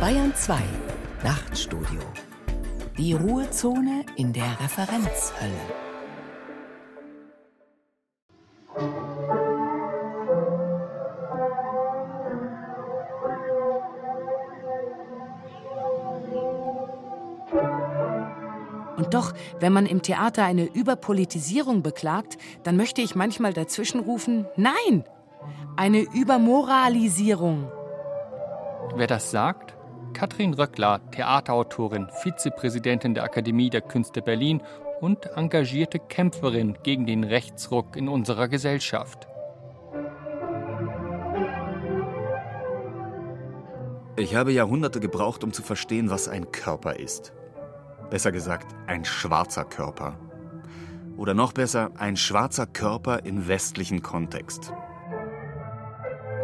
Bayern 2 Nachtstudio. Die Ruhezone in der Referenzhölle. Und doch, wenn man im Theater eine Überpolitisierung beklagt, dann möchte ich manchmal dazwischenrufen, nein, eine Übermoralisierung. Wer das sagt? Katrin Röckler, Theaterautorin, Vizepräsidentin der Akademie der Künste Berlin und engagierte Kämpferin gegen den Rechtsruck in unserer Gesellschaft. Ich habe Jahrhunderte gebraucht, um zu verstehen, was ein Körper ist. Besser gesagt, ein schwarzer Körper. Oder noch besser, ein schwarzer Körper im westlichen Kontext.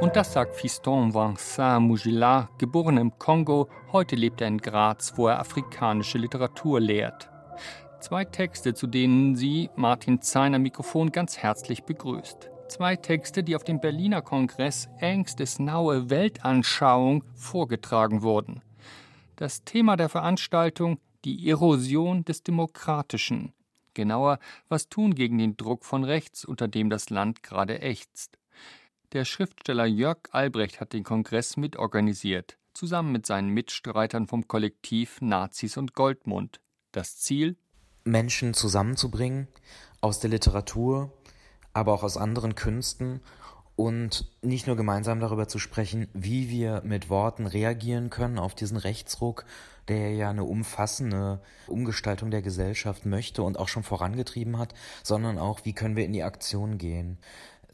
Und das sagt Fiston Vincent Mugila, geboren im Kongo, heute lebt er in Graz, wo er afrikanische Literatur lehrt. Zwei Texte, zu denen sie Martin Zeiner Mikrofon ganz herzlich begrüßt. Zwei Texte, die auf dem Berliner Kongress Ängstes naue Weltanschauung vorgetragen wurden. Das Thema der Veranstaltung die Erosion des Demokratischen. Genauer, was tun gegen den Druck von rechts, unter dem das Land gerade ächzt. Der Schriftsteller Jörg Albrecht hat den Kongress mitorganisiert, zusammen mit seinen Mitstreitern vom Kollektiv Nazis und Goldmund. Das Ziel? Menschen zusammenzubringen, aus der Literatur, aber auch aus anderen Künsten und nicht nur gemeinsam darüber zu sprechen, wie wir mit Worten reagieren können auf diesen Rechtsruck, der ja eine umfassende Umgestaltung der Gesellschaft möchte und auch schon vorangetrieben hat, sondern auch, wie können wir in die Aktion gehen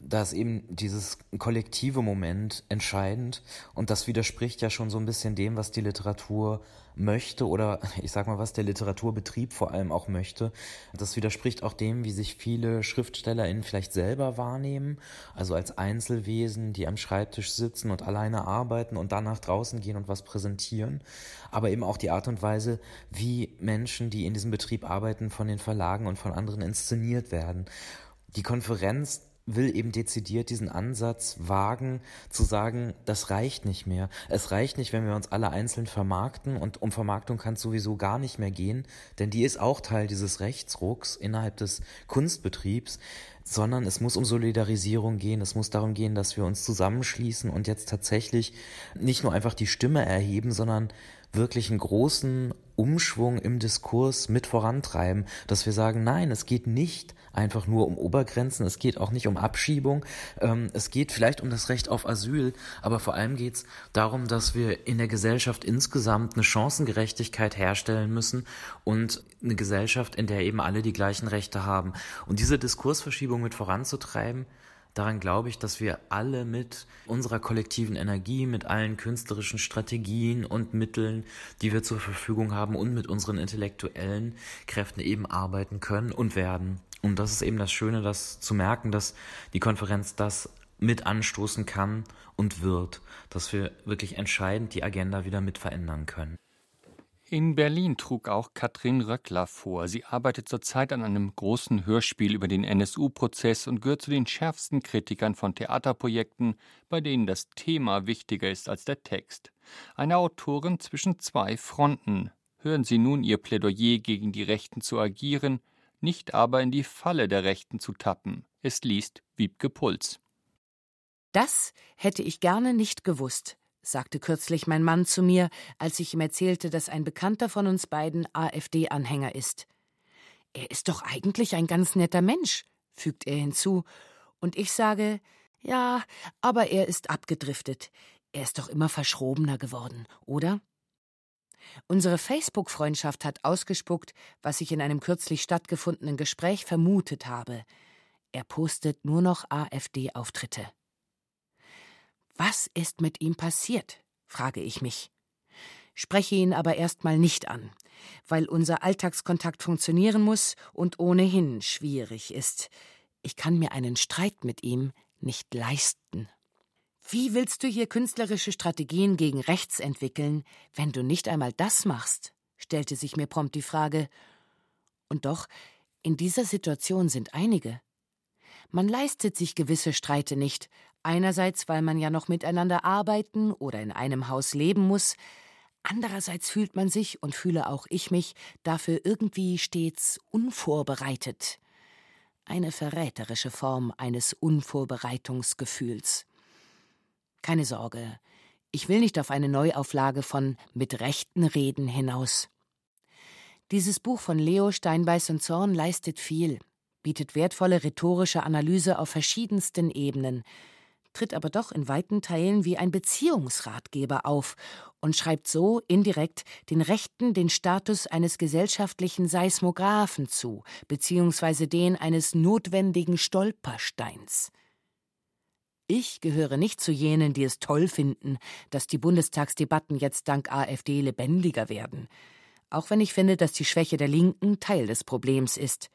da ist eben dieses kollektive Moment entscheidend und das widerspricht ja schon so ein bisschen dem, was die Literatur möchte oder ich sag mal, was der Literaturbetrieb vor allem auch möchte. Das widerspricht auch dem, wie sich viele SchriftstellerInnen vielleicht selber wahrnehmen, also als Einzelwesen, die am Schreibtisch sitzen und alleine arbeiten und dann nach draußen gehen und was präsentieren, aber eben auch die Art und Weise, wie Menschen, die in diesem Betrieb arbeiten, von den Verlagen und von anderen inszeniert werden. Die Konferenz will eben dezidiert diesen Ansatz wagen, zu sagen, das reicht nicht mehr. Es reicht nicht, wenn wir uns alle einzeln vermarkten und um Vermarktung kann es sowieso gar nicht mehr gehen, denn die ist auch Teil dieses Rechtsrucks innerhalb des Kunstbetriebs, sondern es muss um Solidarisierung gehen, es muss darum gehen, dass wir uns zusammenschließen und jetzt tatsächlich nicht nur einfach die Stimme erheben, sondern wirklich einen großen Umschwung im Diskurs mit vorantreiben, dass wir sagen, nein, es geht nicht einfach nur um Obergrenzen, es geht auch nicht um Abschiebung, ähm, es geht vielleicht um das Recht auf Asyl, aber vor allem geht es darum, dass wir in der Gesellschaft insgesamt eine Chancengerechtigkeit herstellen müssen und eine Gesellschaft, in der eben alle die gleichen Rechte haben. Und diese Diskursverschiebung mit voranzutreiben, Daran glaube ich, dass wir alle mit unserer kollektiven Energie, mit allen künstlerischen Strategien und Mitteln, die wir zur Verfügung haben und mit unseren intellektuellen Kräften eben arbeiten können und werden. Und das ist eben das Schöne, das zu merken, dass die Konferenz das mit anstoßen kann und wird, dass wir wirklich entscheidend die Agenda wieder mit verändern können. In Berlin trug auch Katrin Röckler vor. Sie arbeitet zurzeit an einem großen Hörspiel über den NSU-Prozess und gehört zu den schärfsten Kritikern von Theaterprojekten, bei denen das Thema wichtiger ist als der Text. Eine Autorin zwischen zwei Fronten. Hören Sie nun ihr Plädoyer gegen die Rechten zu agieren, nicht aber in die Falle der Rechten zu tappen. Es liest Wiebke Puls. Das hätte ich gerne nicht gewusst sagte kürzlich mein Mann zu mir, als ich ihm erzählte, dass ein Bekannter von uns beiden AfD-Anhänger ist. Er ist doch eigentlich ein ganz netter Mensch, fügt er hinzu, und ich sage, ja, aber er ist abgedriftet. Er ist doch immer verschrobener geworden, oder? Unsere Facebook-Freundschaft hat ausgespuckt, was ich in einem kürzlich stattgefundenen Gespräch vermutet habe. Er postet nur noch AfD-Auftritte. Was ist mit ihm passiert? frage ich mich. Spreche ihn aber erstmal nicht an, weil unser Alltagskontakt funktionieren muss und ohnehin schwierig ist. Ich kann mir einen Streit mit ihm nicht leisten. Wie willst du hier künstlerische Strategien gegen rechts entwickeln, wenn du nicht einmal das machst? stellte sich mir prompt die Frage. Und doch, in dieser Situation sind einige. Man leistet sich gewisse Streite nicht, einerseits weil man ja noch miteinander arbeiten oder in einem Haus leben muss, Andererseits fühlt man sich, und fühle auch ich mich, dafür irgendwie stets unvorbereitet. Eine verräterische Form eines Unvorbereitungsgefühls. Keine Sorge, ich will nicht auf eine Neuauflage von Mit rechten Reden hinaus. Dieses Buch von Leo Steinbeiß und Zorn leistet viel, bietet wertvolle rhetorische Analyse auf verschiedensten Ebenen, tritt aber doch in weiten Teilen wie ein Beziehungsratgeber auf und schreibt so indirekt den Rechten den Status eines gesellschaftlichen Seismographen zu, beziehungsweise den eines notwendigen Stolpersteins. Ich gehöre nicht zu jenen, die es toll finden, dass die Bundestagsdebatten jetzt dank AfD lebendiger werden, auch wenn ich finde, dass die Schwäche der Linken Teil des Problems ist.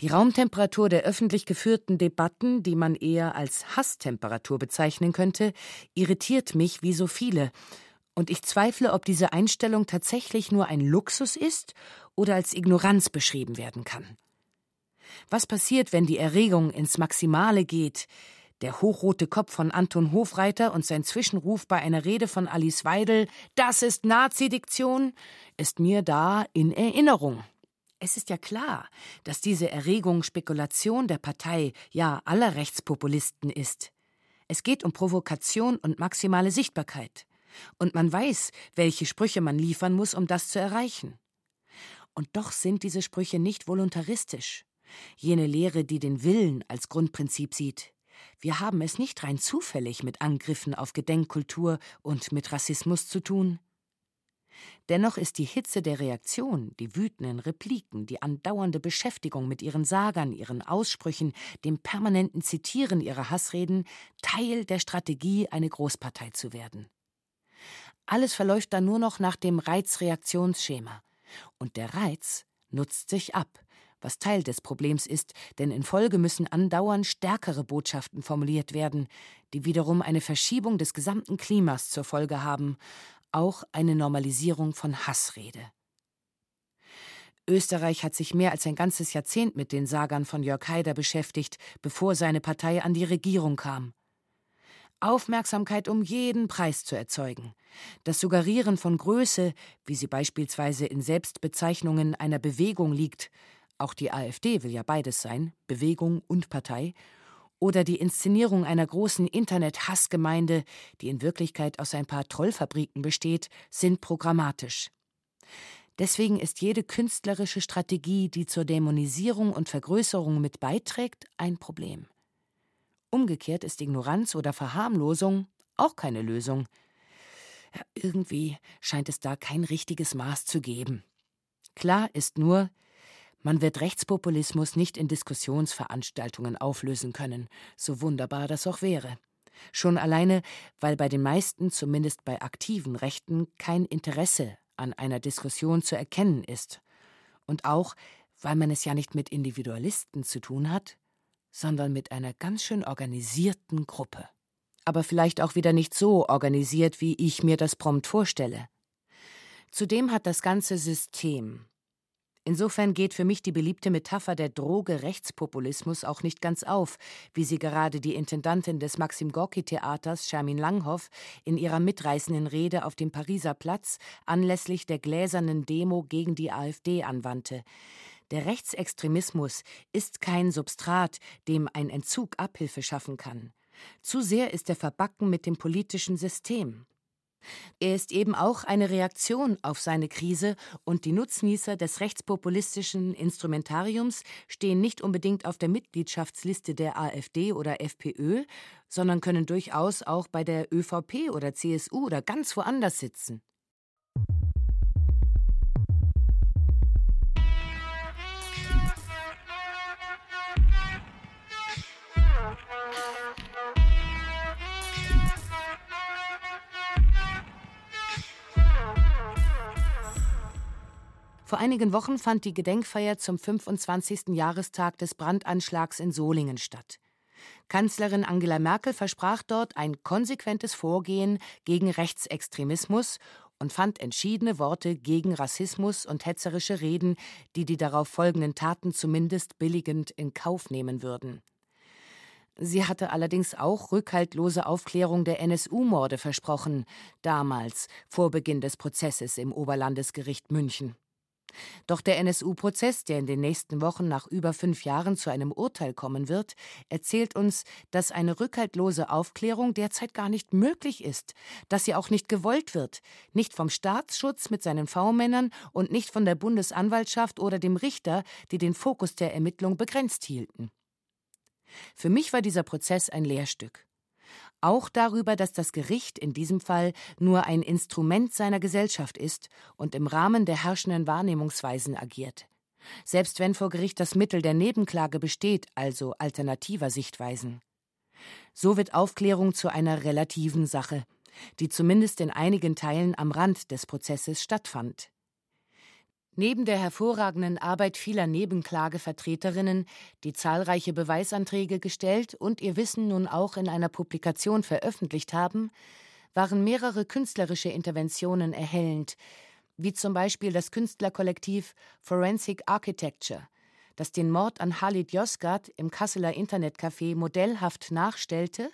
Die Raumtemperatur der öffentlich geführten Debatten, die man eher als Hasstemperatur bezeichnen könnte, irritiert mich wie so viele, und ich zweifle, ob diese Einstellung tatsächlich nur ein Luxus ist oder als Ignoranz beschrieben werden kann. Was passiert, wenn die Erregung ins Maximale geht, der hochrote Kopf von Anton Hofreiter und sein Zwischenruf bei einer Rede von Alice Weidel, das ist Nazidiktion, ist mir da in Erinnerung. Es ist ja klar, dass diese Erregung Spekulation der Partei, ja aller Rechtspopulisten ist. Es geht um Provokation und maximale Sichtbarkeit. Und man weiß, welche Sprüche man liefern muss, um das zu erreichen. Und doch sind diese Sprüche nicht voluntaristisch. Jene Lehre, die den Willen als Grundprinzip sieht. Wir haben es nicht rein zufällig mit Angriffen auf Gedenkkultur und mit Rassismus zu tun. Dennoch ist die Hitze der Reaktion, die wütenden Repliken, die andauernde Beschäftigung mit ihren Sagern, ihren Aussprüchen, dem permanenten Zitieren ihrer Hassreden Teil der Strategie, eine Großpartei zu werden. Alles verläuft dann nur noch nach dem Reizreaktionsschema. Und der Reiz nutzt sich ab, was Teil des Problems ist, denn in Folge müssen andauernd stärkere Botschaften formuliert werden, die wiederum eine Verschiebung des gesamten Klimas zur Folge haben, auch eine Normalisierung von Hassrede. Österreich hat sich mehr als ein ganzes Jahrzehnt mit den Sagern von Jörg Haider beschäftigt, bevor seine Partei an die Regierung kam. Aufmerksamkeit um jeden Preis zu erzeugen, das Suggerieren von Größe, wie sie beispielsweise in Selbstbezeichnungen einer Bewegung liegt, auch die AfD will ja beides sein, Bewegung und Partei, oder die Inszenierung einer großen Internet-Hassgemeinde, die in Wirklichkeit aus ein paar Trollfabriken besteht, sind programmatisch. Deswegen ist jede künstlerische Strategie, die zur Dämonisierung und Vergrößerung mit beiträgt, ein Problem. Umgekehrt ist Ignoranz oder Verharmlosung auch keine Lösung. Irgendwie scheint es da kein richtiges Maß zu geben. Klar ist nur, man wird Rechtspopulismus nicht in Diskussionsveranstaltungen auflösen können, so wunderbar das auch wäre. Schon alleine, weil bei den meisten, zumindest bei aktiven Rechten, kein Interesse an einer Diskussion zu erkennen ist. Und auch, weil man es ja nicht mit Individualisten zu tun hat, sondern mit einer ganz schön organisierten Gruppe. Aber vielleicht auch wieder nicht so organisiert, wie ich mir das prompt vorstelle. Zudem hat das ganze System, Insofern geht für mich die beliebte Metapher der Droge Rechtspopulismus auch nicht ganz auf, wie sie gerade die Intendantin des Maxim Gorki Theaters, Shermin Langhoff, in ihrer mitreißenden Rede auf dem Pariser Platz anlässlich der gläsernen Demo gegen die AfD anwandte. Der Rechtsextremismus ist kein Substrat, dem ein Entzug Abhilfe schaffen kann. Zu sehr ist er verbacken mit dem politischen System. Er ist eben auch eine Reaktion auf seine Krise und die Nutznießer des rechtspopulistischen Instrumentariums stehen nicht unbedingt auf der Mitgliedschaftsliste der AfD oder FPÖ, sondern können durchaus auch bei der ÖVP oder CSU oder ganz woanders sitzen. Vor einigen Wochen fand die Gedenkfeier zum 25. Jahrestag des Brandanschlags in Solingen statt. Kanzlerin Angela Merkel versprach dort ein konsequentes Vorgehen gegen Rechtsextremismus und fand entschiedene Worte gegen Rassismus und hetzerische Reden, die die darauf folgenden Taten zumindest billigend in Kauf nehmen würden. Sie hatte allerdings auch rückhaltlose Aufklärung der NSU-Morde versprochen, damals, vor Beginn des Prozesses im Oberlandesgericht München. Doch der NSU-Prozess, der in den nächsten Wochen nach über fünf Jahren zu einem Urteil kommen wird, erzählt uns, dass eine rückhaltlose Aufklärung derzeit gar nicht möglich ist, dass sie auch nicht gewollt wird, nicht vom Staatsschutz mit seinen V-Männern und nicht von der Bundesanwaltschaft oder dem Richter, die den Fokus der Ermittlung begrenzt hielten. Für mich war dieser Prozess ein Lehrstück auch darüber, dass das Gericht in diesem Fall nur ein Instrument seiner Gesellschaft ist und im Rahmen der herrschenden Wahrnehmungsweisen agiert. Selbst wenn vor Gericht das Mittel der Nebenklage besteht, also alternativer Sichtweisen. So wird Aufklärung zu einer relativen Sache, die zumindest in einigen Teilen am Rand des Prozesses stattfand. Neben der hervorragenden Arbeit vieler Nebenklagevertreterinnen, die zahlreiche Beweisanträge gestellt und ihr Wissen nun auch in einer Publikation veröffentlicht haben, waren mehrere künstlerische Interventionen erhellend, wie zum Beispiel das Künstlerkollektiv Forensic Architecture, das den Mord an Halid Yozgat im Kasseler Internetcafé modellhaft nachstellte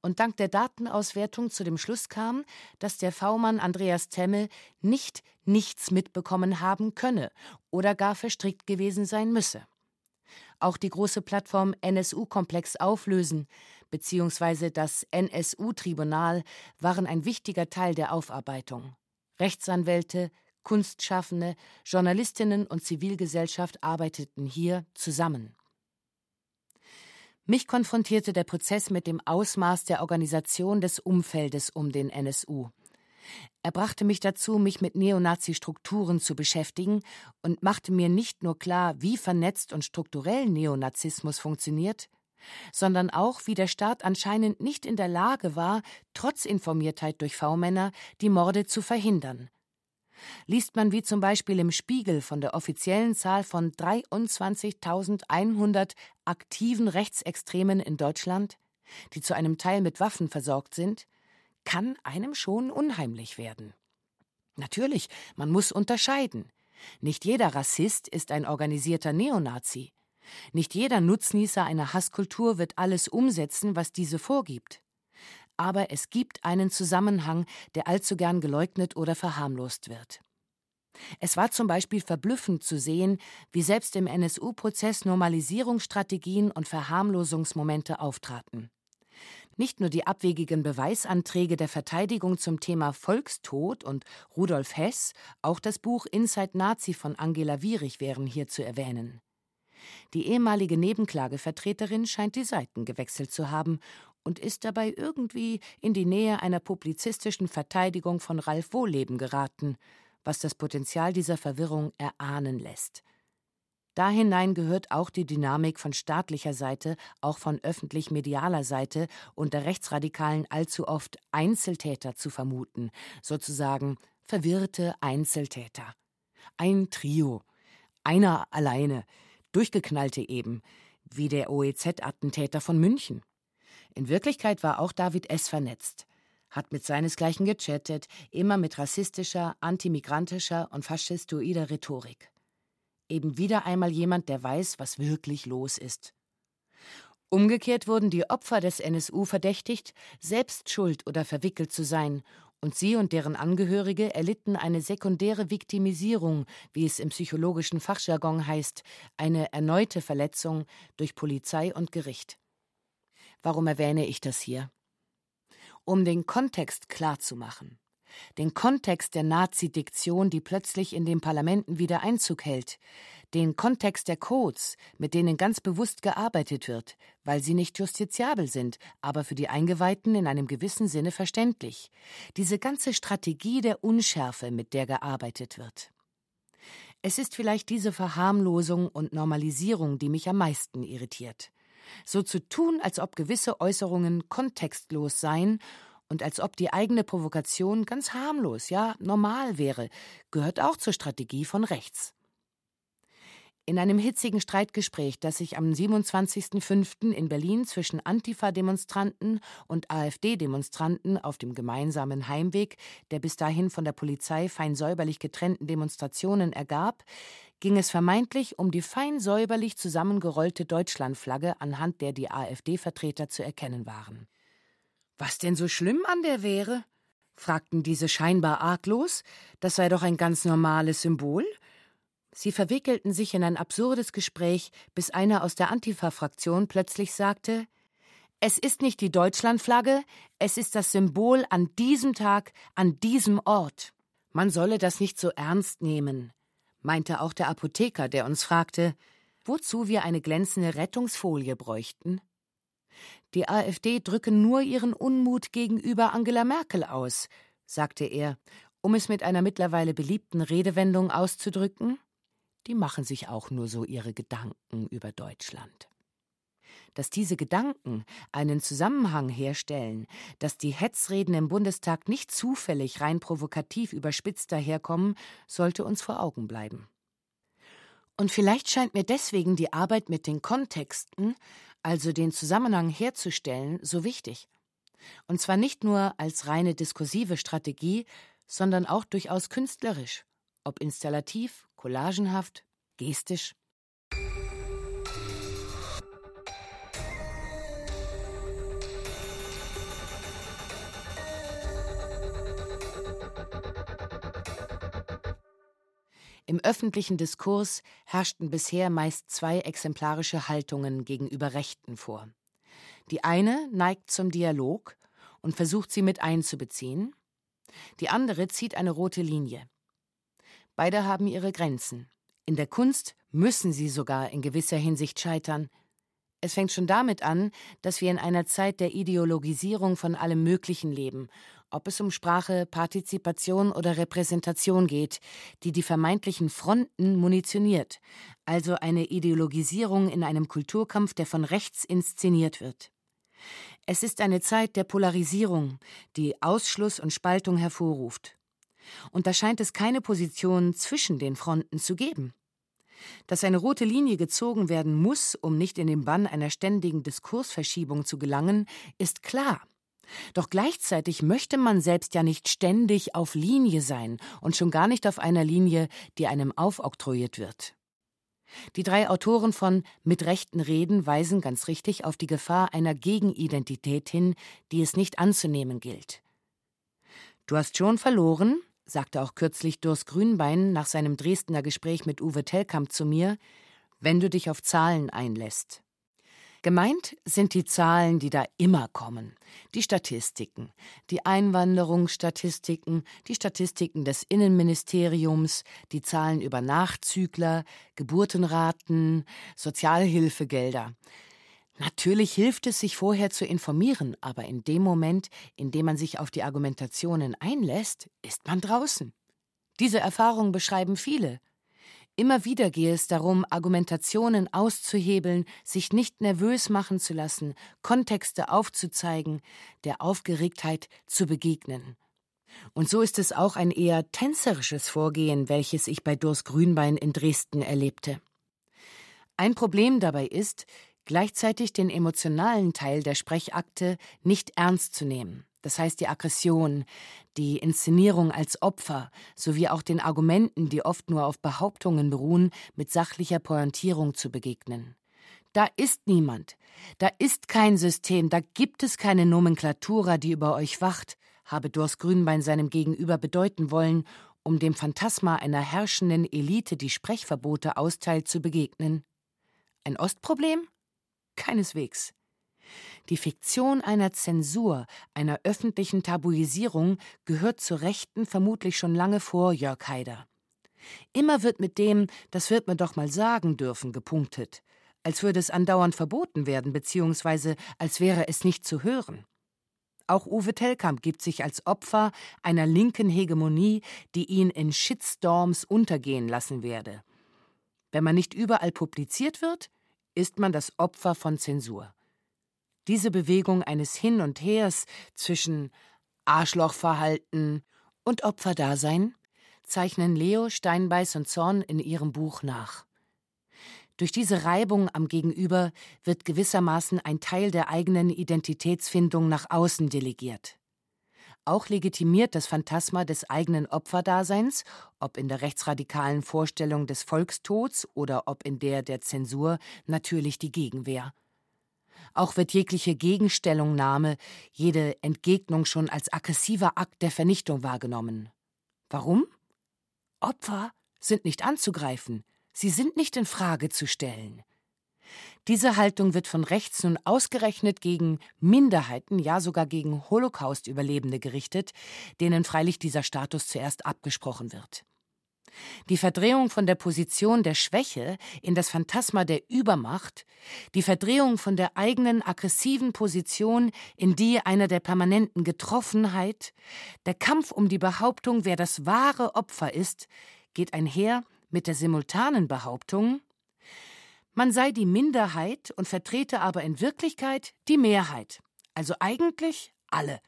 und dank der Datenauswertung zu dem Schluss kam, dass der V-Mann Andreas Temme nicht nichts mitbekommen haben könne oder gar verstrickt gewesen sein müsse. Auch die große Plattform NSU-Komplex auflösen bzw. das NSU-Tribunal waren ein wichtiger Teil der Aufarbeitung. Rechtsanwälte, Kunstschaffende, Journalistinnen und Zivilgesellschaft arbeiteten hier zusammen. Mich konfrontierte der Prozess mit dem Ausmaß der Organisation des Umfeldes um den NSU. Er brachte mich dazu, mich mit Neonazi-Strukturen zu beschäftigen und machte mir nicht nur klar, wie vernetzt und strukturell Neonazismus funktioniert, sondern auch, wie der Staat anscheinend nicht in der Lage war, trotz Informiertheit durch V-Männer die Morde zu verhindern liest man wie zum Beispiel im Spiegel von der offiziellen Zahl von 23.100 aktiven Rechtsextremen in Deutschland, die zu einem Teil mit Waffen versorgt sind, kann einem schon unheimlich werden. Natürlich, man muss unterscheiden. Nicht jeder Rassist ist ein organisierter Neonazi. Nicht jeder Nutznießer einer Hasskultur wird alles umsetzen, was diese vorgibt aber es gibt einen Zusammenhang, der allzu gern geleugnet oder verharmlost wird. Es war zum Beispiel verblüffend zu sehen, wie selbst im NSU-Prozess Normalisierungsstrategien und Verharmlosungsmomente auftraten. Nicht nur die abwegigen Beweisanträge der Verteidigung zum Thema Volkstod und Rudolf Hess, auch das Buch Inside Nazi von Angela Wierig wären hier zu erwähnen. Die ehemalige Nebenklagevertreterin scheint die Seiten gewechselt zu haben und ist dabei irgendwie in die Nähe einer publizistischen Verteidigung von Ralf Wohleben geraten, was das Potenzial dieser Verwirrung erahnen lässt. Da hinein gehört auch die Dynamik von staatlicher Seite, auch von öffentlich-medialer Seite unter Rechtsradikalen allzu oft Einzeltäter zu vermuten, sozusagen verwirrte Einzeltäter. Ein Trio, einer alleine, durchgeknallte eben, wie der OEZ-Attentäter von München. In Wirklichkeit war auch David S. vernetzt, hat mit seinesgleichen gechattet, immer mit rassistischer, antimigrantischer und faschistoider Rhetorik. Eben wieder einmal jemand, der weiß, was wirklich los ist. Umgekehrt wurden die Opfer des NSU verdächtigt, selbst schuld oder verwickelt zu sein, und sie und deren Angehörige erlitten eine sekundäre Viktimisierung, wie es im psychologischen Fachjargon heißt, eine erneute Verletzung durch Polizei und Gericht. Warum erwähne ich das hier? Um den Kontext klarzumachen. Den Kontext der Nazi-Diktion, die plötzlich in den Parlamenten wieder Einzug hält. Den Kontext der Codes, mit denen ganz bewusst gearbeitet wird, weil sie nicht justiziabel sind, aber für die Eingeweihten in einem gewissen Sinne verständlich. Diese ganze Strategie der Unschärfe, mit der gearbeitet wird. Es ist vielleicht diese Verharmlosung und Normalisierung, die mich am meisten irritiert so zu tun, als ob gewisse Äußerungen kontextlos seien und als ob die eigene Provokation ganz harmlos, ja normal wäre, gehört auch zur Strategie von rechts. In einem hitzigen Streitgespräch, das sich am 27.05. in Berlin zwischen Antifa-Demonstranten und AfD-Demonstranten auf dem gemeinsamen Heimweg der bis dahin von der Polizei fein säuberlich getrennten Demonstrationen ergab, ging es vermeintlich um die fein säuberlich zusammengerollte Deutschlandflagge, anhand der die AfD-Vertreter zu erkennen waren. Was denn so schlimm an der wäre? fragten diese scheinbar arglos. Das sei doch ein ganz normales Symbol. Sie verwickelten sich in ein absurdes Gespräch, bis einer aus der Antifa-Fraktion plötzlich sagte: Es ist nicht die Deutschlandflagge, es ist das Symbol an diesem Tag, an diesem Ort. Man solle das nicht so ernst nehmen, meinte auch der Apotheker, der uns fragte, wozu wir eine glänzende Rettungsfolie bräuchten. Die AfD drücke nur ihren Unmut gegenüber Angela Merkel aus, sagte er, um es mit einer mittlerweile beliebten Redewendung auszudrücken. Die machen sich auch nur so ihre Gedanken über Deutschland dass diese Gedanken einen Zusammenhang herstellen, dass die Hetzreden im Bundestag nicht zufällig rein provokativ überspitzt daherkommen, sollte uns vor Augen bleiben. Und vielleicht scheint mir deswegen die Arbeit mit den Kontexten, also den Zusammenhang herzustellen, so wichtig. Und zwar nicht nur als reine diskursive Strategie, sondern auch durchaus künstlerisch, ob installativ, collagenhaft, gestisch. Im öffentlichen Diskurs herrschten bisher meist zwei exemplarische Haltungen gegenüber Rechten vor. Die eine neigt zum Dialog und versucht sie mit einzubeziehen, die andere zieht eine rote Linie. Beide haben ihre Grenzen. In der Kunst müssen sie sogar in gewisser Hinsicht scheitern. Es fängt schon damit an, dass wir in einer Zeit der Ideologisierung von allem Möglichen leben ob es um Sprache, Partizipation oder Repräsentation geht, die die vermeintlichen Fronten munitioniert, also eine Ideologisierung in einem Kulturkampf, der von rechts inszeniert wird. Es ist eine Zeit der Polarisierung, die Ausschluss und Spaltung hervorruft. Und da scheint es keine Position zwischen den Fronten zu geben. Dass eine rote Linie gezogen werden muss, um nicht in den Bann einer ständigen Diskursverschiebung zu gelangen, ist klar. Doch gleichzeitig möchte man selbst ja nicht ständig auf Linie sein und schon gar nicht auf einer Linie, die einem aufoktroyiert wird. Die drei Autoren von Mit rechten Reden weisen ganz richtig auf die Gefahr einer Gegenidentität hin, die es nicht anzunehmen gilt. Du hast schon verloren, sagte auch kürzlich Durst Grünbein nach seinem Dresdner Gespräch mit Uwe Tellkamp zu mir, wenn du dich auf Zahlen einlässt. Gemeint sind die Zahlen, die da immer kommen, die Statistiken, die Einwanderungsstatistiken, die Statistiken des Innenministeriums, die Zahlen über Nachzügler, Geburtenraten, Sozialhilfegelder. Natürlich hilft es, sich vorher zu informieren, aber in dem Moment, in dem man sich auf die Argumentationen einlässt, ist man draußen. Diese Erfahrung beschreiben viele, Immer wieder gehe es darum, Argumentationen auszuhebeln, sich nicht nervös machen zu lassen, Kontexte aufzuzeigen, der Aufgeregtheit zu begegnen. Und so ist es auch ein eher tänzerisches Vorgehen, welches ich bei Durs Grünbein in Dresden erlebte. Ein Problem dabei ist, gleichzeitig den emotionalen Teil der Sprechakte nicht ernst zu nehmen das heißt die Aggression, die Inszenierung als Opfer sowie auch den Argumenten, die oft nur auf Behauptungen beruhen, mit sachlicher Pointierung zu begegnen. Da ist niemand, da ist kein System, da gibt es keine Nomenklatura, die über euch wacht, habe Dors Grünbein seinem Gegenüber bedeuten wollen, um dem Phantasma einer herrschenden Elite, die Sprechverbote austeilt, zu begegnen. Ein Ostproblem? Keineswegs. Die Fiktion einer Zensur, einer öffentlichen Tabuisierung gehört zur Rechten vermutlich schon lange vor Jörg Haider. Immer wird mit dem, das wird man doch mal sagen dürfen, gepunktet, als würde es andauernd verboten werden, beziehungsweise als wäre es nicht zu hören. Auch Uwe Tellkamp gibt sich als Opfer einer linken Hegemonie, die ihn in Shitstorms untergehen lassen werde. Wenn man nicht überall publiziert wird, ist man das Opfer von Zensur. Diese Bewegung eines Hin und Hers zwischen Arschlochverhalten und Opferdasein zeichnen Leo, Steinbeiß und Zorn in ihrem Buch nach. Durch diese Reibung am Gegenüber wird gewissermaßen ein Teil der eigenen Identitätsfindung nach außen delegiert. Auch legitimiert das Phantasma des eigenen Opferdaseins, ob in der rechtsradikalen Vorstellung des Volkstods oder ob in der der Zensur, natürlich die Gegenwehr. Auch wird jegliche Gegenstellungnahme, jede Entgegnung schon als aggressiver Akt der Vernichtung wahrgenommen. Warum? Opfer sind nicht anzugreifen, sie sind nicht in Frage zu stellen. Diese Haltung wird von rechts nun ausgerechnet gegen Minderheiten, ja sogar gegen Holocaust-Überlebende gerichtet, denen freilich dieser Status zuerst abgesprochen wird. Die Verdrehung von der Position der Schwäche in das Phantasma der Übermacht, die Verdrehung von der eigenen aggressiven Position in die einer der permanenten Getroffenheit, der Kampf um die Behauptung, wer das wahre Opfer ist, geht einher mit der simultanen Behauptung, man sei die Minderheit und vertrete aber in Wirklichkeit die Mehrheit, also eigentlich alle,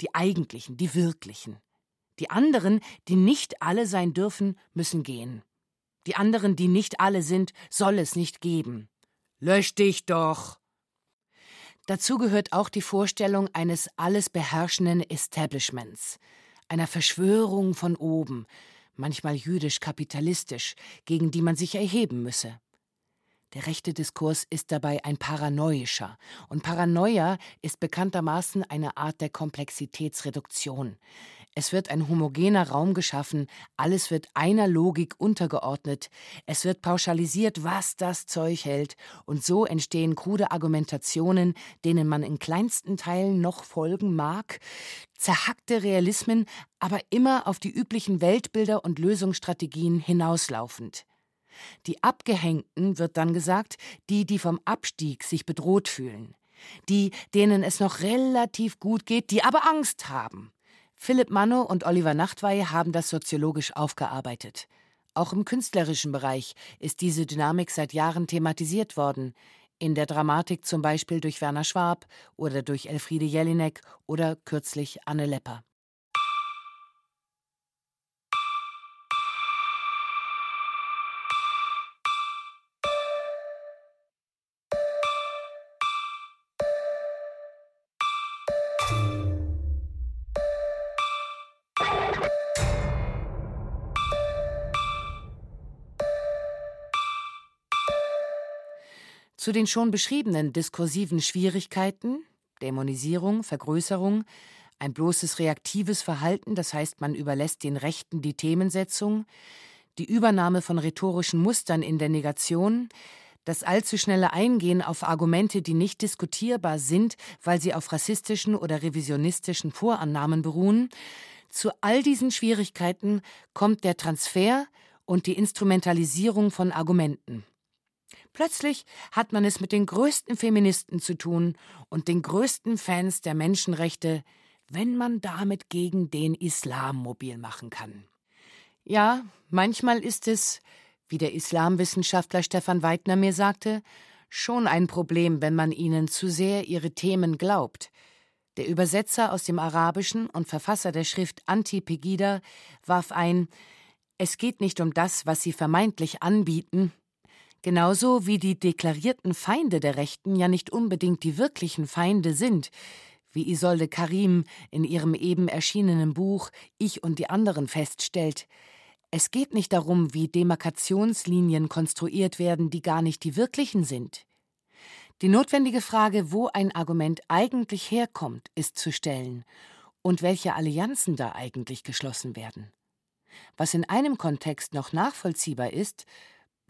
die eigentlichen, die wirklichen. Die anderen, die nicht alle sein dürfen, müssen gehen. Die anderen, die nicht alle sind, soll es nicht geben. Lösch dich doch! Dazu gehört auch die Vorstellung eines alles beherrschenden Establishments, einer Verschwörung von oben, manchmal jüdisch-kapitalistisch, gegen die man sich erheben müsse. Der rechte Diskurs ist dabei ein paranoischer, und Paranoia ist bekanntermaßen eine Art der Komplexitätsreduktion. Es wird ein homogener Raum geschaffen, alles wird einer Logik untergeordnet, es wird pauschalisiert, was das Zeug hält, und so entstehen krude Argumentationen, denen man in kleinsten Teilen noch folgen mag, zerhackte Realismen, aber immer auf die üblichen Weltbilder und Lösungsstrategien hinauslaufend. Die Abgehängten, wird dann gesagt, die, die vom Abstieg sich bedroht fühlen. Die, denen es noch relativ gut geht, die aber Angst haben. Philipp Manno und Oliver Nachtwey haben das soziologisch aufgearbeitet. Auch im künstlerischen Bereich ist diese Dynamik seit Jahren thematisiert worden. In der Dramatik zum Beispiel durch Werner Schwab oder durch Elfriede Jelinek oder kürzlich Anne Lepper. Zu den schon beschriebenen diskursiven Schwierigkeiten Dämonisierung, Vergrößerung, ein bloßes reaktives Verhalten, das heißt, man überlässt den Rechten die Themensetzung, die Übernahme von rhetorischen Mustern in der Negation, das allzu schnelle Eingehen auf Argumente, die nicht diskutierbar sind, weil sie auf rassistischen oder revisionistischen Vorannahmen beruhen, zu all diesen Schwierigkeiten kommt der Transfer und die Instrumentalisierung von Argumenten. Plötzlich hat man es mit den größten Feministen zu tun und den größten Fans der Menschenrechte, wenn man damit gegen den Islam mobil machen kann. Ja, manchmal ist es, wie der Islamwissenschaftler Stefan Weidner mir sagte, schon ein Problem, wenn man ihnen zu sehr ihre Themen glaubt. Der Übersetzer aus dem Arabischen und Verfasser der Schrift Anti-Pegida warf ein, es geht nicht um das, was sie vermeintlich anbieten, Genauso wie die deklarierten Feinde der Rechten ja nicht unbedingt die wirklichen Feinde sind, wie Isolde Karim in ihrem eben erschienenen Buch Ich und die anderen feststellt. Es geht nicht darum, wie Demarkationslinien konstruiert werden, die gar nicht die wirklichen sind. Die notwendige Frage, wo ein Argument eigentlich herkommt, ist zu stellen und welche Allianzen da eigentlich geschlossen werden. Was in einem Kontext noch nachvollziehbar ist,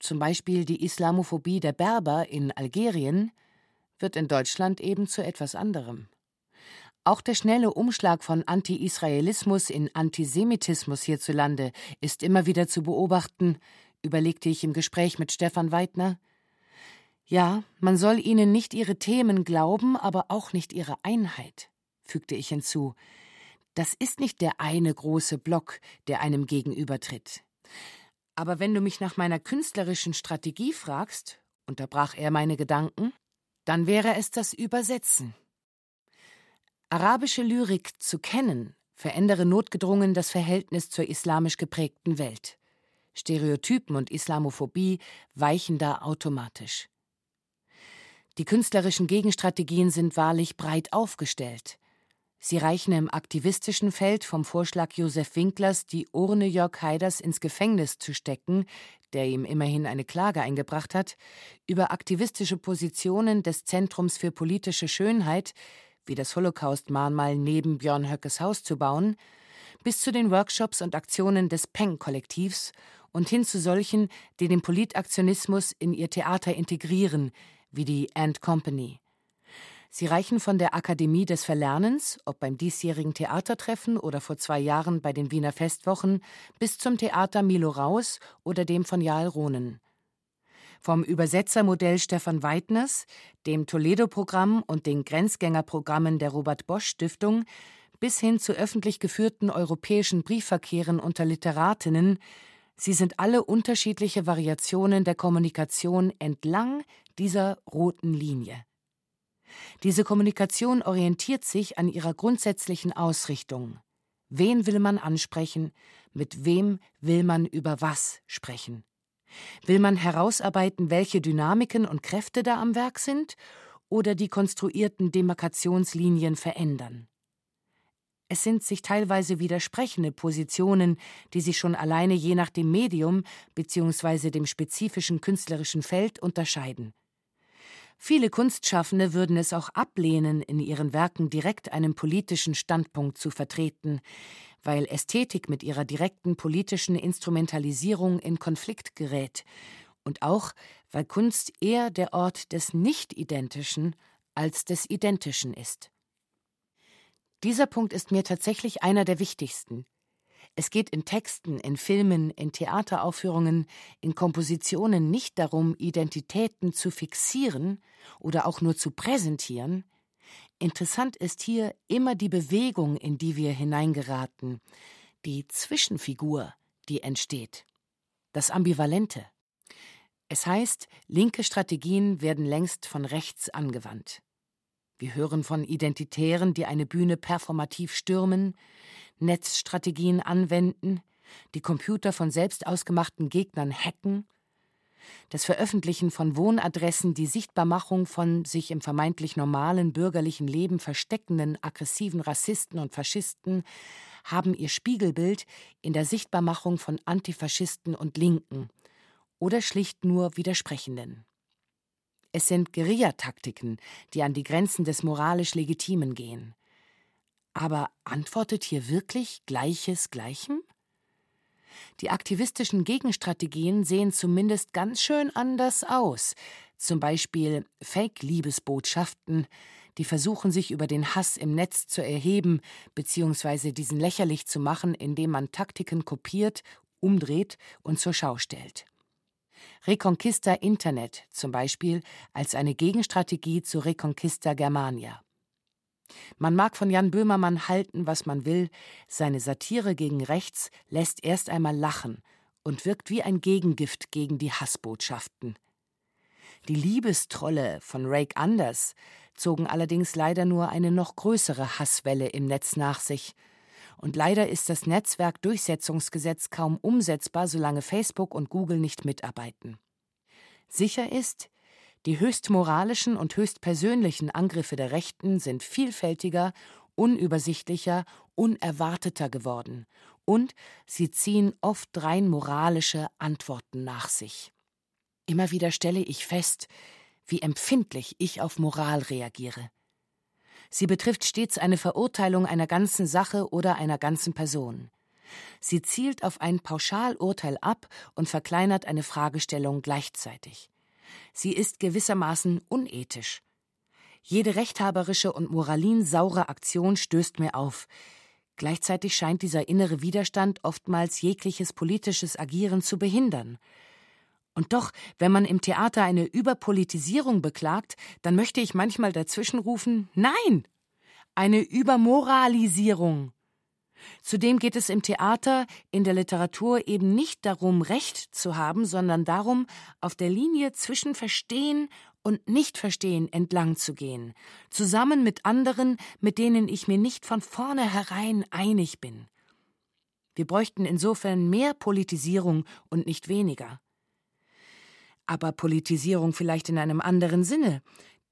zum Beispiel die Islamophobie der Berber in Algerien, wird in Deutschland eben zu etwas anderem. Auch der schnelle Umschlag von Anti-Israelismus in Antisemitismus hierzulande ist immer wieder zu beobachten, überlegte ich im Gespräch mit Stefan Weidner. Ja, man soll ihnen nicht ihre Themen glauben, aber auch nicht ihre Einheit, fügte ich hinzu. Das ist nicht der eine große Block, der einem gegenübertritt. Aber wenn du mich nach meiner künstlerischen Strategie fragst, unterbrach er meine Gedanken, dann wäre es das Übersetzen. Arabische Lyrik zu kennen, verändere notgedrungen das Verhältnis zur islamisch geprägten Welt. Stereotypen und Islamophobie weichen da automatisch. Die künstlerischen Gegenstrategien sind wahrlich breit aufgestellt. Sie reichen im aktivistischen Feld vom Vorschlag Josef Winklers, die Urne Jörg Haiders ins Gefängnis zu stecken, der ihm immerhin eine Klage eingebracht hat, über aktivistische Positionen des Zentrums für politische Schönheit, wie das Holocaust-Mahnmal neben Björn Höckes Haus zu bauen, bis zu den Workshops und Aktionen des Peng-Kollektivs und hin zu solchen, die den Politaktionismus in ihr Theater integrieren, wie die And Company. Sie reichen von der Akademie des Verlernens, ob beim diesjährigen Theatertreffen oder vor zwei Jahren bei den Wiener Festwochen, bis zum Theater Milo Raus oder dem von Jael Rohnen. Vom Übersetzermodell Stefan Weidners, dem Toledo-Programm und den Grenzgängerprogrammen der Robert Bosch Stiftung bis hin zu öffentlich geführten europäischen Briefverkehren unter Literatinnen, sie sind alle unterschiedliche Variationen der Kommunikation entlang dieser roten Linie. Diese Kommunikation orientiert sich an ihrer grundsätzlichen Ausrichtung. Wen will man ansprechen? Mit wem will man über was sprechen? Will man herausarbeiten, welche Dynamiken und Kräfte da am Werk sind oder die konstruierten Demarkationslinien verändern? Es sind sich teilweise widersprechende Positionen, die sich schon alleine je nach dem Medium bzw. dem spezifischen künstlerischen Feld unterscheiden. Viele Kunstschaffende würden es auch ablehnen, in ihren Werken direkt einen politischen Standpunkt zu vertreten, weil Ästhetik mit ihrer direkten politischen Instrumentalisierung in Konflikt gerät und auch, weil Kunst eher der Ort des Nicht-Identischen als des Identischen ist. Dieser Punkt ist mir tatsächlich einer der wichtigsten. Es geht in Texten, in Filmen, in Theateraufführungen, in Kompositionen nicht darum, Identitäten zu fixieren oder auch nur zu präsentieren. Interessant ist hier immer die Bewegung, in die wir hineingeraten, die Zwischenfigur, die entsteht, das Ambivalente. Es heißt, linke Strategien werden längst von rechts angewandt. Wir hören von Identitären, die eine Bühne performativ stürmen, Netzstrategien anwenden, die Computer von selbst ausgemachten Gegnern hacken, das Veröffentlichen von Wohnadressen, die Sichtbarmachung von sich im vermeintlich normalen bürgerlichen Leben versteckenden aggressiven Rassisten und Faschisten haben ihr Spiegelbild in der Sichtbarmachung von Antifaschisten und Linken oder schlicht nur Widersprechenden. Es sind Guerillataktiken, die an die Grenzen des moralisch Legitimen gehen. Aber antwortet hier wirklich Gleiches Gleichem? Die aktivistischen Gegenstrategien sehen zumindest ganz schön anders aus. Zum Beispiel Fake-Liebesbotschaften, die versuchen, sich über den Hass im Netz zu erheben bzw. diesen lächerlich zu machen, indem man Taktiken kopiert, umdreht und zur Schau stellt. Reconquista Internet zum Beispiel als eine Gegenstrategie zu Reconquista Germania. Man mag von Jan Böhmermann halten, was man will, seine Satire gegen rechts lässt erst einmal lachen und wirkt wie ein Gegengift gegen die Hassbotschaften. Die Liebestrolle von Rake Anders zogen allerdings leider nur eine noch größere Hasswelle im Netz nach sich. Und leider ist das Netzwerkdurchsetzungsgesetz kaum umsetzbar, solange Facebook und Google nicht mitarbeiten. Sicher ist, die höchst moralischen und höchst persönlichen Angriffe der Rechten sind vielfältiger, unübersichtlicher, unerwarteter geworden, und sie ziehen oft rein moralische Antworten nach sich. Immer wieder stelle ich fest, wie empfindlich ich auf Moral reagiere. Sie betrifft stets eine Verurteilung einer ganzen Sache oder einer ganzen Person. Sie zielt auf ein Pauschalurteil ab und verkleinert eine Fragestellung gleichzeitig. Sie ist gewissermaßen unethisch. Jede rechthaberische und moralinsaure Aktion stößt mir auf. Gleichzeitig scheint dieser innere Widerstand oftmals jegliches politisches Agieren zu behindern. Und doch, wenn man im Theater eine Überpolitisierung beklagt, dann möchte ich manchmal dazwischenrufen Nein. Eine Übermoralisierung. Zudem geht es im Theater, in der Literatur eben nicht darum, Recht zu haben, sondern darum, auf der Linie zwischen Verstehen und Nichtverstehen entlang zu gehen, zusammen mit anderen, mit denen ich mir nicht von vornherein einig bin. Wir bräuchten insofern mehr Politisierung und nicht weniger. Aber Politisierung vielleicht in einem anderen Sinne,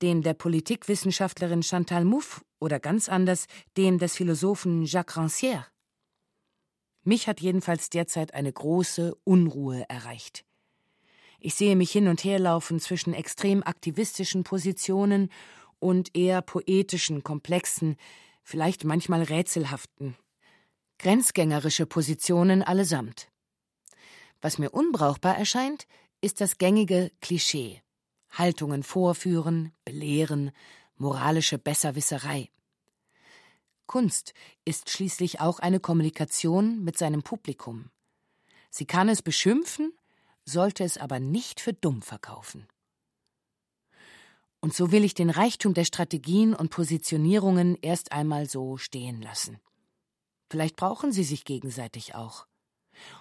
dem der Politikwissenschaftlerin Chantal Mouffe oder ganz anders dem des Philosophen Jacques Rancière? Mich hat jedenfalls derzeit eine große Unruhe erreicht. Ich sehe mich hin und her laufen zwischen extrem aktivistischen Positionen und eher poetischen, komplexen, vielleicht manchmal rätselhaften, grenzgängerische Positionen allesamt. Was mir unbrauchbar erscheint, ist das gängige Klischee. Haltungen vorführen, belehren, moralische Besserwisserei. Kunst ist schließlich auch eine Kommunikation mit seinem Publikum. Sie kann es beschimpfen, sollte es aber nicht für dumm verkaufen. Und so will ich den Reichtum der Strategien und Positionierungen erst einmal so stehen lassen. Vielleicht brauchen sie sich gegenseitig auch.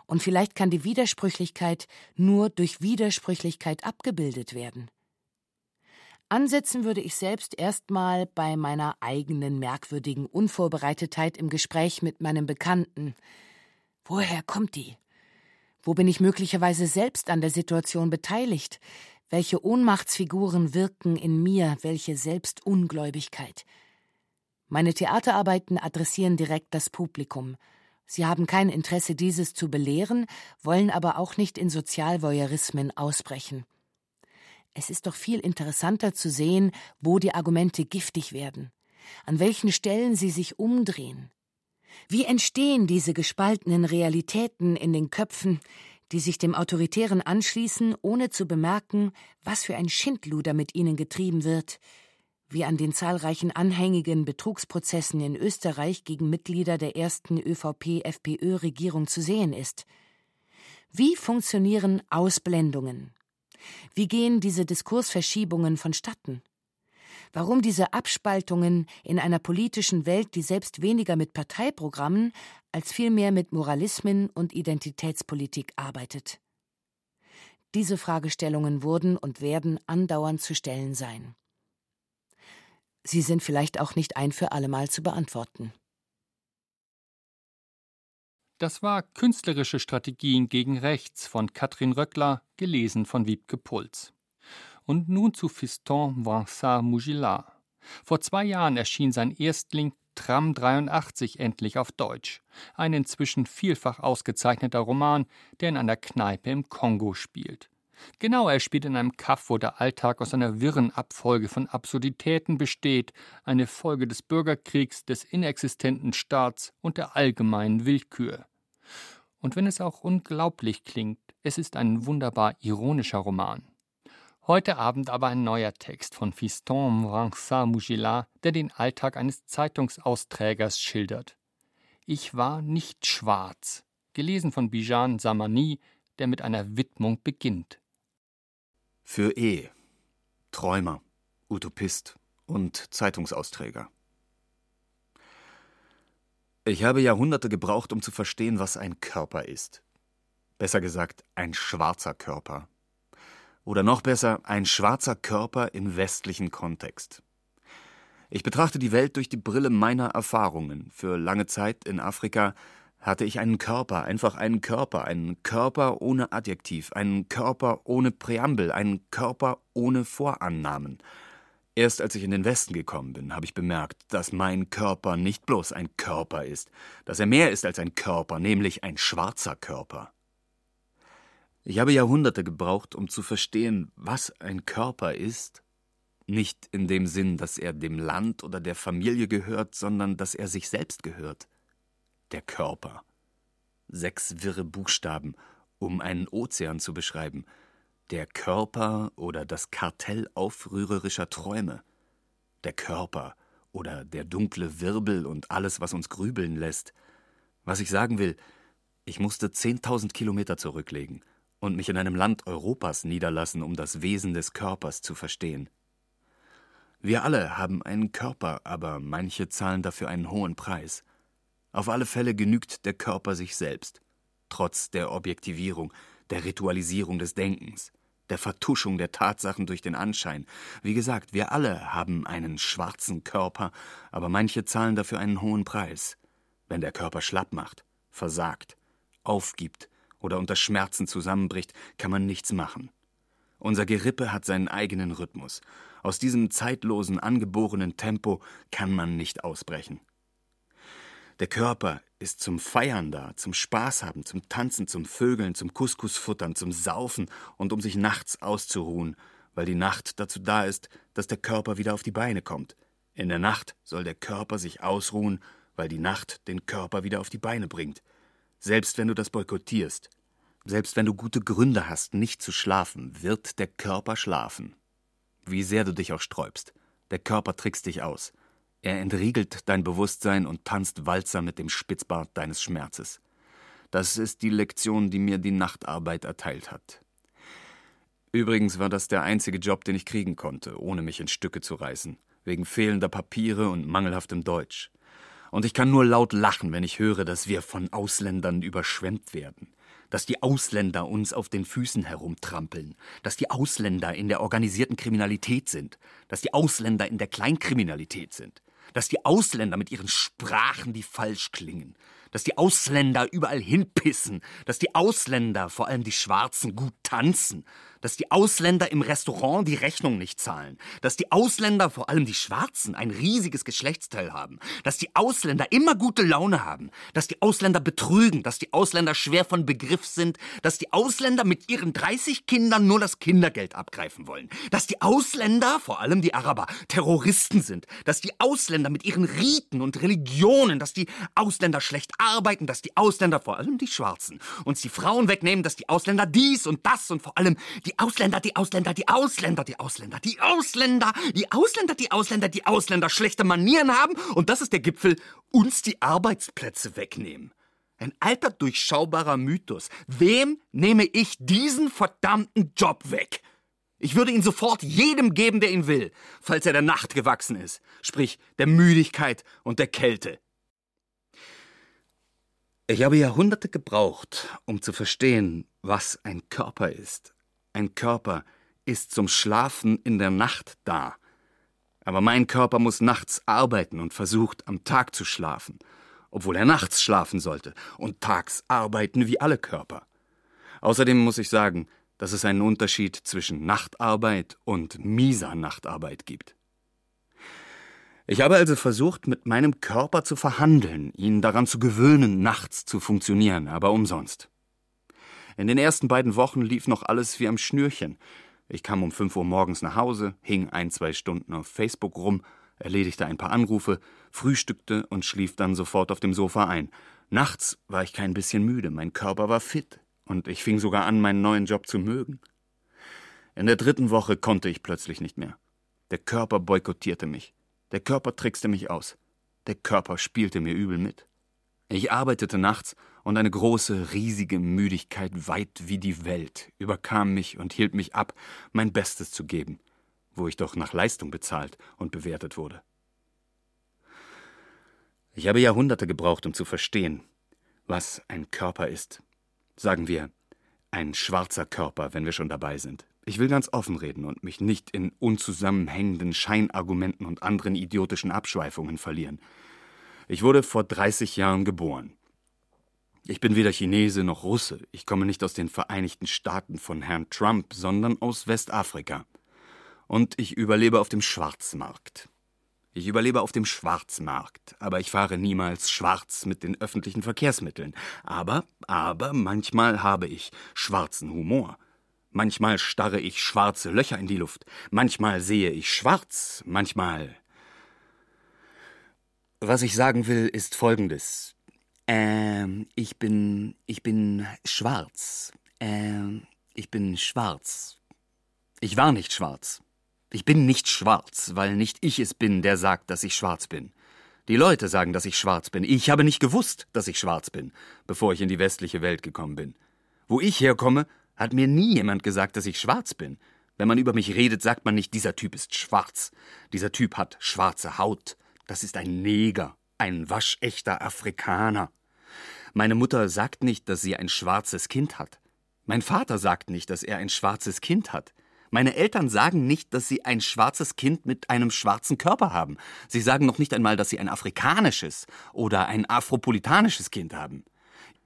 Und vielleicht kann die Widersprüchlichkeit nur durch Widersprüchlichkeit abgebildet werden. Ansetzen würde ich selbst erstmal bei meiner eigenen merkwürdigen Unvorbereitetheit im Gespräch mit meinem Bekannten. Woher kommt die? Wo bin ich möglicherweise selbst an der Situation beteiligt? Welche Ohnmachtsfiguren wirken in mir, welche Selbstungläubigkeit. Meine Theaterarbeiten adressieren direkt das Publikum. Sie haben kein Interesse, dieses zu belehren, wollen aber auch nicht in Sozialvoyeurismen ausbrechen. Es ist doch viel interessanter zu sehen, wo die Argumente giftig werden, an welchen Stellen sie sich umdrehen. Wie entstehen diese gespaltenen Realitäten in den Köpfen, die sich dem Autoritären anschließen, ohne zu bemerken, was für ein Schindluder mit ihnen getrieben wird, wie an den zahlreichen anhängigen Betrugsprozessen in Österreich gegen Mitglieder der ersten ÖVP-FPÖ-Regierung zu sehen ist. Wie funktionieren Ausblendungen? Wie gehen diese Diskursverschiebungen vonstatten? Warum diese Abspaltungen in einer politischen Welt, die selbst weniger mit Parteiprogrammen als vielmehr mit Moralismen und Identitätspolitik arbeitet? Diese Fragestellungen wurden und werden andauernd zu stellen sein. Sie sind vielleicht auch nicht ein für allemal zu beantworten. Das war Künstlerische Strategien gegen Rechts von Katrin Röckler, gelesen von Wiebke Puls. Und nun zu Fiston Vincent Mugilard. Vor zwei Jahren erschien sein Erstling Tram 83 endlich auf Deutsch. Ein inzwischen vielfach ausgezeichneter Roman, der in einer Kneipe im Kongo spielt. Genau, er spielt in einem Kaff, wo der Alltag aus einer wirren Abfolge von Absurditäten besteht, eine Folge des Bürgerkriegs, des inexistenten Staats und der allgemeinen Willkür. Und wenn es auch unglaublich klingt, es ist ein wunderbar ironischer Roman. Heute Abend aber ein neuer Text von Fiston Vincent Mugila, der den Alltag eines Zeitungsausträgers schildert. Ich war nicht schwarz, gelesen von Bijan Samani, der mit einer Widmung beginnt. Für E. Träumer, Utopist und Zeitungsausträger. Ich habe Jahrhunderte gebraucht, um zu verstehen, was ein Körper ist. Besser gesagt, ein schwarzer Körper, oder noch besser, ein schwarzer Körper im westlichen Kontext. Ich betrachte die Welt durch die Brille meiner Erfahrungen. Für lange Zeit in Afrika hatte ich einen Körper, einfach einen Körper, einen Körper ohne Adjektiv, einen Körper ohne Präambel, einen Körper ohne Vorannahmen. Erst als ich in den Westen gekommen bin, habe ich bemerkt, dass mein Körper nicht bloß ein Körper ist, dass er mehr ist als ein Körper, nämlich ein schwarzer Körper. Ich habe Jahrhunderte gebraucht, um zu verstehen, was ein Körper ist. Nicht in dem Sinn, dass er dem Land oder der Familie gehört, sondern dass er sich selbst gehört. Der Körper. Sechs wirre Buchstaben, um einen Ozean zu beschreiben. Der Körper oder das Kartell aufrührerischer Träume. Der Körper oder der dunkle Wirbel und alles, was uns grübeln lässt. Was ich sagen will, ich musste zehntausend Kilometer zurücklegen – und mich in einem Land Europas niederlassen, um das Wesen des Körpers zu verstehen. Wir alle haben einen Körper, aber manche zahlen dafür einen hohen Preis. Auf alle Fälle genügt der Körper sich selbst, trotz der Objektivierung, der Ritualisierung des Denkens, der Vertuschung der Tatsachen durch den Anschein. Wie gesagt, wir alle haben einen schwarzen Körper, aber manche zahlen dafür einen hohen Preis. Wenn der Körper schlapp macht, versagt, aufgibt, oder unter Schmerzen zusammenbricht, kann man nichts machen. Unser Gerippe hat seinen eigenen Rhythmus. Aus diesem zeitlosen, angeborenen Tempo kann man nicht ausbrechen. Der Körper ist zum Feiern da, zum Spaß haben, zum Tanzen, zum Vögeln, zum Couscous-Futtern, zum Saufen und um sich nachts auszuruhen, weil die Nacht dazu da ist, dass der Körper wieder auf die Beine kommt. In der Nacht soll der Körper sich ausruhen, weil die Nacht den Körper wieder auf die Beine bringt. Selbst wenn du das boykottierst, selbst wenn du gute Gründe hast, nicht zu schlafen, wird der Körper schlafen. Wie sehr du dich auch sträubst, der Körper trickst dich aus. Er entriegelt dein Bewusstsein und tanzt Walzer mit dem Spitzbart deines Schmerzes. Das ist die Lektion, die mir die Nachtarbeit erteilt hat. Übrigens war das der einzige Job, den ich kriegen konnte, ohne mich in Stücke zu reißen, wegen fehlender Papiere und mangelhaftem Deutsch. Und ich kann nur laut lachen, wenn ich höre, dass wir von Ausländern überschwemmt werden dass die Ausländer uns auf den Füßen herumtrampeln, dass die Ausländer in der organisierten Kriminalität sind, dass die Ausländer in der Kleinkriminalität sind, dass die Ausländer mit ihren Sprachen, die falsch klingen, dass die Ausländer überall hinpissen, dass die Ausländer, vor allem die Schwarzen, gut tanzen, dass die Ausländer im Restaurant die Rechnung nicht zahlen, dass die Ausländer, vor allem die Schwarzen, ein riesiges Geschlechtsteil haben, dass die Ausländer immer gute Laune haben, dass die Ausländer betrügen, dass die Ausländer schwer von Begriff sind, dass die Ausländer mit ihren 30 Kindern nur das Kindergeld abgreifen wollen, dass die Ausländer, vor allem die Araber, Terroristen sind, dass die Ausländer mit ihren Riten und Religionen, dass die Ausländer schlecht arbeiten, dass die Ausländer, vor allem die Schwarzen, uns die Frauen wegnehmen, dass die Ausländer dies und das und vor allem die die Ausländer, die Ausländer, die Ausländer, die Ausländer, die Ausländer, die Ausländer, die Ausländer, die Ausländer schlechte Manieren haben und das ist der Gipfel, uns die Arbeitsplätze wegnehmen. Ein alter, durchschaubarer Mythos. Wem nehme ich diesen verdammten Job weg? Ich würde ihn sofort jedem geben, der ihn will, falls er der Nacht gewachsen ist, sprich der Müdigkeit und der Kälte. Ich habe Jahrhunderte gebraucht, um zu verstehen, was ein Körper ist. Ein Körper ist zum Schlafen in der Nacht da. Aber mein Körper muss nachts arbeiten und versucht am Tag zu schlafen, obwohl er nachts schlafen sollte und tags arbeiten wie alle Körper. Außerdem muss ich sagen, dass es einen Unterschied zwischen Nachtarbeit und mieser Nachtarbeit gibt. Ich habe also versucht, mit meinem Körper zu verhandeln, ihn daran zu gewöhnen, nachts zu funktionieren, aber umsonst. In den ersten beiden Wochen lief noch alles wie am Schnürchen. Ich kam um fünf Uhr morgens nach Hause, hing ein, zwei Stunden auf Facebook rum, erledigte ein paar Anrufe, frühstückte und schlief dann sofort auf dem Sofa ein. Nachts war ich kein bisschen müde, mein Körper war fit und ich fing sogar an, meinen neuen Job zu mögen. In der dritten Woche konnte ich plötzlich nicht mehr. Der Körper boykottierte mich. Der Körper trickste mich aus. Der Körper spielte mir übel mit. Ich arbeitete nachts und eine große, riesige Müdigkeit weit wie die Welt überkam mich und hielt mich ab, mein Bestes zu geben, wo ich doch nach Leistung bezahlt und bewertet wurde. Ich habe Jahrhunderte gebraucht, um zu verstehen, was ein Körper ist. Sagen wir, ein schwarzer Körper, wenn wir schon dabei sind. Ich will ganz offen reden und mich nicht in unzusammenhängenden Scheinargumenten und anderen idiotischen Abschweifungen verlieren. Ich wurde vor 30 Jahren geboren. Ich bin weder Chinese noch Russe. Ich komme nicht aus den Vereinigten Staaten von Herrn Trump, sondern aus Westafrika. Und ich überlebe auf dem Schwarzmarkt. Ich überlebe auf dem Schwarzmarkt, aber ich fahre niemals schwarz mit den öffentlichen Verkehrsmitteln. Aber, aber manchmal habe ich schwarzen Humor. Manchmal starre ich schwarze Löcher in die Luft. Manchmal sehe ich schwarz. Manchmal. Was ich sagen will, ist folgendes. Ähm, ich bin, ich bin schwarz. Ähm, ich bin schwarz. Ich war nicht schwarz. Ich bin nicht schwarz, weil nicht ich es bin, der sagt, dass ich schwarz bin. Die Leute sagen, dass ich schwarz bin. Ich habe nicht gewusst, dass ich schwarz bin, bevor ich in die westliche Welt gekommen bin. Wo ich herkomme, hat mir nie jemand gesagt, dass ich schwarz bin. Wenn man über mich redet, sagt man nicht, dieser Typ ist schwarz. Dieser Typ hat schwarze Haut. Das ist ein Neger ein waschechter Afrikaner. Meine Mutter sagt nicht, dass sie ein schwarzes Kind hat. Mein Vater sagt nicht, dass er ein schwarzes Kind hat. Meine Eltern sagen nicht, dass sie ein schwarzes Kind mit einem schwarzen Körper haben. Sie sagen noch nicht einmal, dass sie ein afrikanisches oder ein afropolitanisches Kind haben.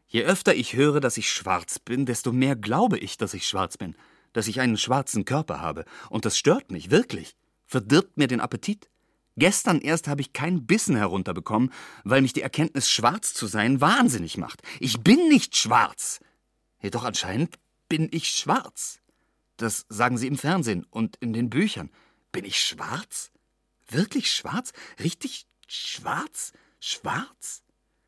Je öfter ich höre, dass ich schwarz bin, desto mehr glaube ich, dass ich schwarz bin. dass ich einen schwarzen Körper habe. Und das stört mich, wirklich. Verdirbt mir den Appetit. Gestern erst habe ich keinen Bissen herunterbekommen, weil mich die Erkenntnis, schwarz zu sein, wahnsinnig macht. Ich bin nicht schwarz. Jedoch anscheinend bin ich schwarz. Das sagen sie im Fernsehen und in den Büchern. Bin ich schwarz? Wirklich schwarz? Richtig schwarz? Schwarz?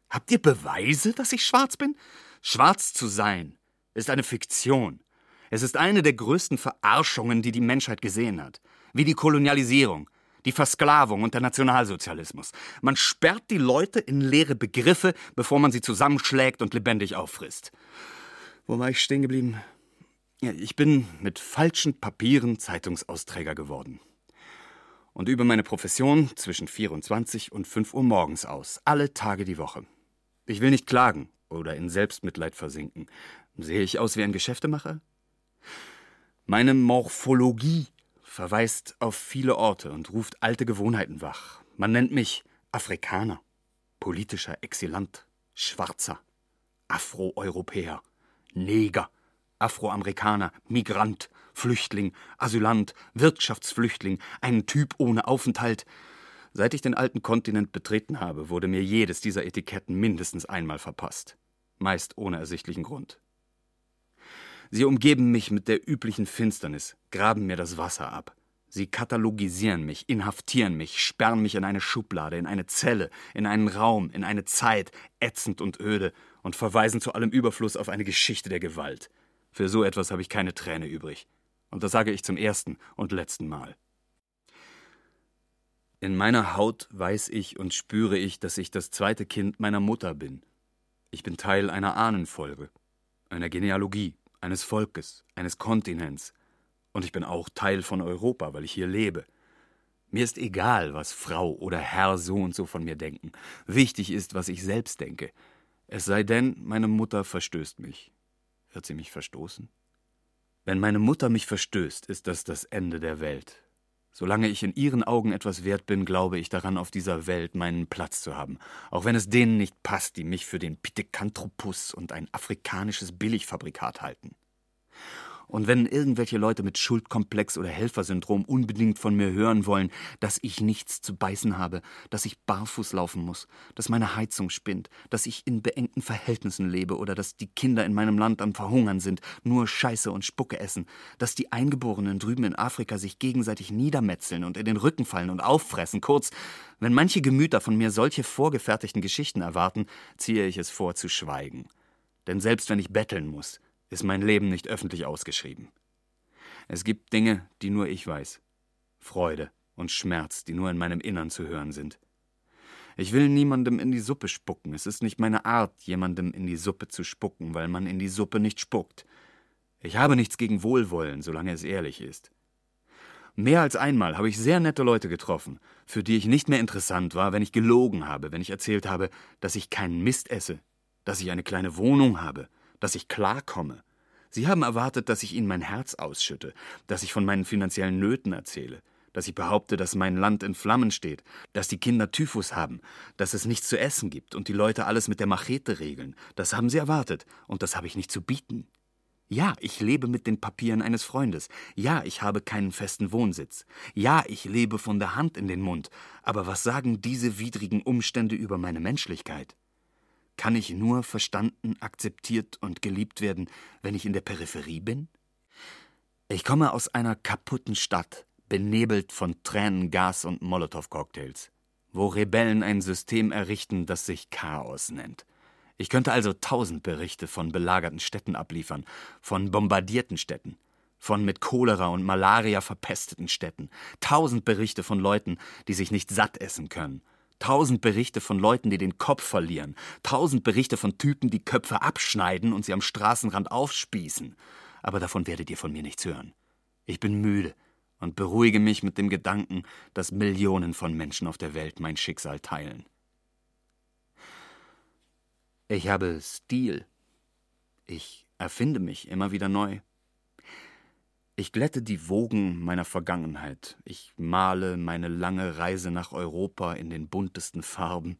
Habt ihr Beweise, dass ich schwarz bin? Schwarz zu sein ist eine Fiktion. Es ist eine der größten Verarschungen, die die Menschheit gesehen hat. Wie die Kolonialisierung, die Versklavung und der Nationalsozialismus. Man sperrt die Leute in leere Begriffe, bevor man sie zusammenschlägt und lebendig auffrisst. Wo war ich stehen geblieben? Ja, ich bin mit falschen Papieren Zeitungsausträger geworden. Und übe meine Profession zwischen 24 und 5 Uhr morgens aus, alle Tage die Woche. Ich will nicht klagen oder in Selbstmitleid versinken. Sehe ich aus wie ein Geschäftemacher? Meine Morphologie verweist auf viele Orte und ruft alte Gewohnheiten wach. Man nennt mich Afrikaner, politischer Exilant, Schwarzer, Afroeuropäer, Neger, Afroamerikaner, Migrant, Flüchtling, Asylant, Wirtschaftsflüchtling, ein Typ ohne Aufenthalt. Seit ich den alten Kontinent betreten habe, wurde mir jedes dieser Etiketten mindestens einmal verpasst, meist ohne ersichtlichen Grund. Sie umgeben mich mit der üblichen Finsternis, graben mir das Wasser ab. Sie katalogisieren mich, inhaftieren mich, sperren mich in eine Schublade, in eine Zelle, in einen Raum, in eine Zeit, ätzend und öde, und verweisen zu allem Überfluss auf eine Geschichte der Gewalt. Für so etwas habe ich keine Träne übrig. Und das sage ich zum ersten und letzten Mal. In meiner Haut weiß ich und spüre ich, dass ich das zweite Kind meiner Mutter bin. Ich bin Teil einer Ahnenfolge, einer Genealogie, eines Volkes, eines Kontinents. Und ich bin auch Teil von Europa, weil ich hier lebe. Mir ist egal, was Frau oder Herr so und so von mir denken. Wichtig ist, was ich selbst denke. Es sei denn, meine Mutter verstößt mich. Wird sie mich verstoßen? Wenn meine Mutter mich verstößt, ist das das Ende der Welt. Solange ich in ihren Augen etwas wert bin, glaube ich daran, auf dieser Welt meinen Platz zu haben, auch wenn es denen nicht passt, die mich für den Pithecanthropus und ein afrikanisches Billigfabrikat halten. Und wenn irgendwelche Leute mit Schuldkomplex oder Helfersyndrom unbedingt von mir hören wollen, dass ich nichts zu beißen habe, dass ich barfuß laufen muss, dass meine Heizung spinnt, dass ich in beengten Verhältnissen lebe oder dass die Kinder in meinem Land am Verhungern sind, nur Scheiße und Spucke essen, dass die Eingeborenen drüben in Afrika sich gegenseitig niedermetzeln und in den Rücken fallen und auffressen, kurz, wenn manche Gemüter von mir solche vorgefertigten Geschichten erwarten, ziehe ich es vor zu schweigen. Denn selbst wenn ich betteln muss, ist mein Leben nicht öffentlich ausgeschrieben. Es gibt Dinge, die nur ich weiß. Freude und Schmerz, die nur in meinem Innern zu hören sind. Ich will niemandem in die Suppe spucken. Es ist nicht meine Art, jemandem in die Suppe zu spucken, weil man in die Suppe nicht spuckt. Ich habe nichts gegen Wohlwollen, solange es ehrlich ist. Mehr als einmal habe ich sehr nette Leute getroffen, für die ich nicht mehr interessant war, wenn ich gelogen habe, wenn ich erzählt habe, dass ich keinen Mist esse, dass ich eine kleine Wohnung habe, dass ich klarkomme. Sie haben erwartet, dass ich ihnen mein Herz ausschütte, dass ich von meinen finanziellen Nöten erzähle, dass ich behaupte, dass mein Land in Flammen steht, dass die Kinder Typhus haben, dass es nichts zu essen gibt und die Leute alles mit der Machete regeln. Das haben sie erwartet, und das habe ich nicht zu bieten. Ja, ich lebe mit den Papieren eines Freundes. Ja, ich habe keinen festen Wohnsitz. Ja, ich lebe von der Hand in den Mund. Aber was sagen diese widrigen Umstände über meine Menschlichkeit? Kann ich nur verstanden, akzeptiert und geliebt werden, wenn ich in der Peripherie bin? Ich komme aus einer kaputten Stadt, benebelt von Tränen, Gas und Molotow-Cocktails, wo Rebellen ein System errichten, das sich Chaos nennt. Ich könnte also tausend Berichte von belagerten Städten abliefern, von bombardierten Städten, von mit Cholera und Malaria verpesteten Städten, tausend Berichte von Leuten, die sich nicht satt essen können, Tausend Berichte von Leuten, die den Kopf verlieren. Tausend Berichte von Typen, die Köpfe abschneiden und sie am Straßenrand aufspießen. Aber davon werdet ihr von mir nichts hören. Ich bin müde und beruhige mich mit dem Gedanken, dass Millionen von Menschen auf der Welt mein Schicksal teilen. Ich habe Stil. Ich erfinde mich immer wieder neu. Ich glätte die Wogen meiner Vergangenheit. Ich male meine lange Reise nach Europa in den buntesten Farben.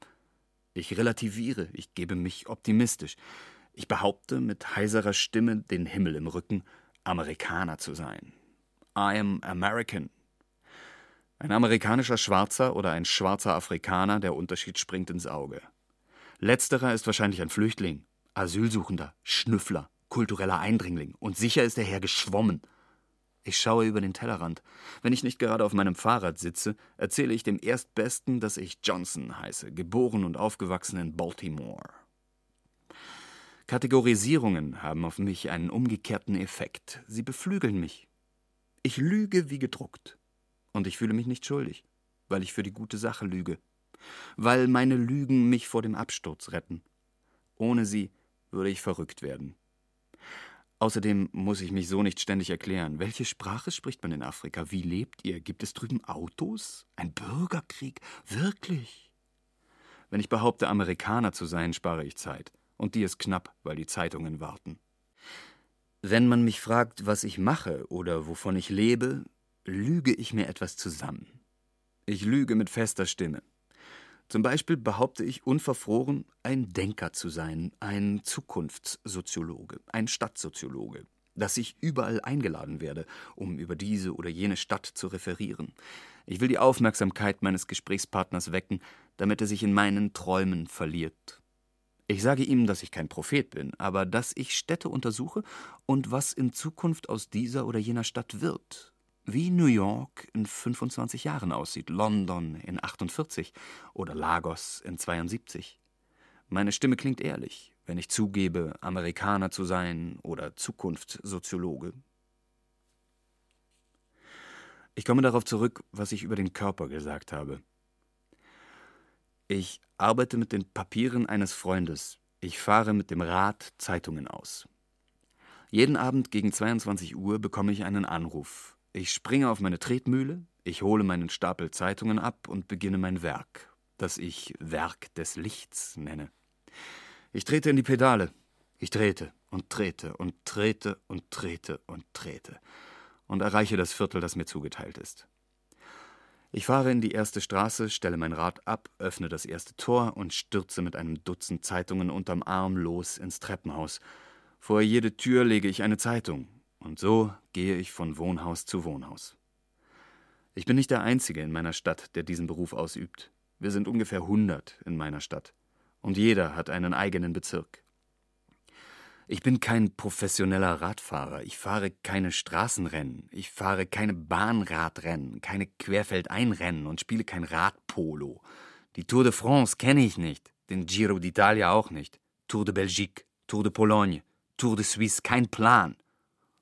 Ich relativiere, ich gebe mich optimistisch. Ich behaupte mit heiserer Stimme, den Himmel im Rücken, Amerikaner zu sein. I am American. Ein amerikanischer Schwarzer oder ein schwarzer Afrikaner, der Unterschied springt ins Auge. Letzterer ist wahrscheinlich ein Flüchtling, Asylsuchender, Schnüffler, kultureller Eindringling und sicher ist er her geschwommen. Ich schaue über den Tellerrand. Wenn ich nicht gerade auf meinem Fahrrad sitze, erzähle ich dem Erstbesten, dass ich Johnson heiße, geboren und aufgewachsen in Baltimore. Kategorisierungen haben auf mich einen umgekehrten Effekt. Sie beflügeln mich. Ich lüge wie gedruckt. Und ich fühle mich nicht schuldig, weil ich für die gute Sache lüge. Weil meine Lügen mich vor dem Absturz retten. Ohne sie würde ich verrückt werden. Außerdem muss ich mich so nicht ständig erklären. Welche Sprache spricht man in Afrika? Wie lebt ihr? Gibt es drüben Autos? Ein Bürgerkrieg? Wirklich? Wenn ich behaupte, Amerikaner zu sein, spare ich Zeit und die ist knapp, weil die Zeitungen warten. Wenn man mich fragt, was ich mache oder wovon ich lebe, lüge ich mir etwas zusammen. Ich lüge mit fester Stimme. Zum Beispiel behaupte ich unverfroren, ein Denker zu sein, ein Zukunftssoziologe, ein Stadtsoziologe, dass ich überall eingeladen werde, um über diese oder jene Stadt zu referieren. Ich will die Aufmerksamkeit meines Gesprächspartners wecken, damit er sich in meinen Träumen verliert ich sage ihm, dass ich kein Prophet bin, aber dass ich Städte untersuche und was in Zukunft aus dieser oder jener Stadt wird. Wie New York in 25 Jahren aussieht, London in 48 oder Lagos in 72. Meine Stimme klingt ehrlich, wenn ich zugebe, Amerikaner zu sein oder Zukunftssoziologe. Ich komme darauf zurück, was ich über den Körper gesagt habe. Ich arbeite mit den Papieren eines Freundes. Ich fahre mit dem Rad Zeitungen aus. Jeden Abend gegen 22 Uhr bekomme ich einen Anruf. Ich springe auf meine Tretmühle, ich hole meinen Stapel Zeitungen ab und beginne mein Werk, das ich Werk des Lichts nenne. Ich trete in die Pedale. Ich trete und trete und trete und trete und trete und erreiche das Viertel, das mir zugeteilt ist. Ich fahre in die erste Straße, stelle mein Rad ab, öffne das erste Tor und stürze mit einem Dutzend Zeitungen unterm Arm los ins Treppenhaus. Vor jede Tür lege ich eine Zeitung, und so gehe ich von Wohnhaus zu Wohnhaus. Ich bin nicht der Einzige in meiner Stadt, der diesen Beruf ausübt. Wir sind ungefähr hundert in meiner Stadt, und jeder hat einen eigenen Bezirk. Ich bin kein professioneller Radfahrer. Ich fahre keine Straßenrennen. Ich fahre keine Bahnradrennen, keine Querfeldeinrennen und spiele kein Radpolo. Die Tour de France kenne ich nicht, den Giro d'Italia auch nicht. Tour de Belgique, Tour de Pologne, Tour de Suisse, kein Plan.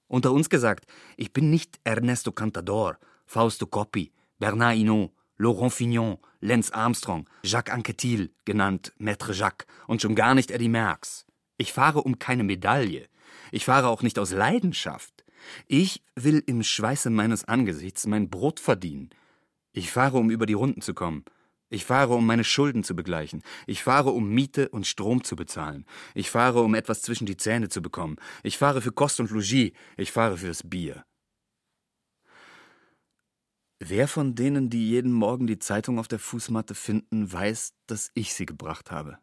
Unter uns gesagt, ich bin nicht Ernesto Cantador, Fausto Coppi, Bernard Hinault, Laurent Fignon, Lance Armstrong, Jacques Anquetil, genannt Maître Jacques, und schon gar nicht Eddie Merckx. Ich fahre um keine Medaille. Ich fahre auch nicht aus Leidenschaft. Ich will im Schweiße meines Angesichts mein Brot verdienen. Ich fahre, um über die Runden zu kommen. Ich fahre, um meine Schulden zu begleichen. Ich fahre, um Miete und Strom zu bezahlen. Ich fahre, um etwas zwischen die Zähne zu bekommen. Ich fahre für Kost und Logis. Ich fahre fürs Bier. Wer von denen, die jeden Morgen die Zeitung auf der Fußmatte finden, weiß, dass ich sie gebracht habe?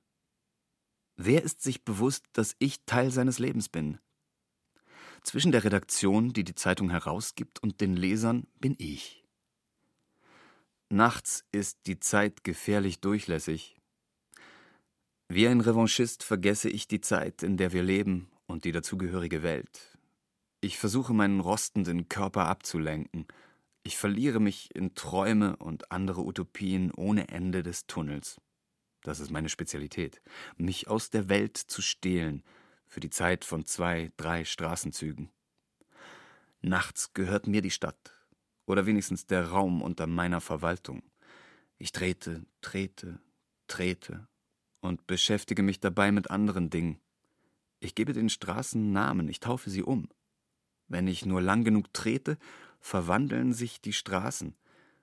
Wer ist sich bewusst, dass ich Teil seines Lebens bin? Zwischen der Redaktion, die die Zeitung herausgibt, und den Lesern bin ich. Nachts ist die Zeit gefährlich durchlässig. Wie ein Revanchist vergesse ich die Zeit, in der wir leben und die dazugehörige Welt. Ich versuche meinen rostenden Körper abzulenken. Ich verliere mich in Träume und andere Utopien ohne Ende des Tunnels das ist meine Spezialität, mich aus der Welt zu stehlen für die Zeit von zwei, drei Straßenzügen. Nachts gehört mir die Stadt oder wenigstens der Raum unter meiner Verwaltung. Ich trete, trete, trete und beschäftige mich dabei mit anderen Dingen. Ich gebe den Straßen Namen, ich taufe sie um. Wenn ich nur lang genug trete, verwandeln sich die Straßen.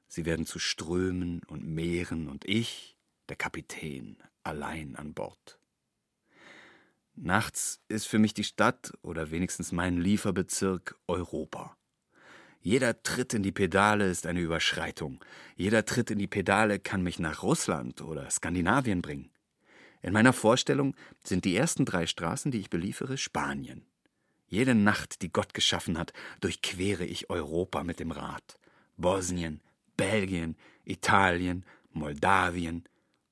Sie werden zu Strömen und Meeren und ich der Kapitän, allein an Bord. Nachts ist für mich die Stadt oder wenigstens mein Lieferbezirk Europa. Jeder Tritt in die Pedale ist eine Überschreitung. Jeder Tritt in die Pedale kann mich nach Russland oder Skandinavien bringen. In meiner Vorstellung sind die ersten drei Straßen, die ich beliefere, Spanien. Jede Nacht, die Gott geschaffen hat, durchquere ich Europa mit dem Rad. Bosnien, Belgien, Italien, Moldawien.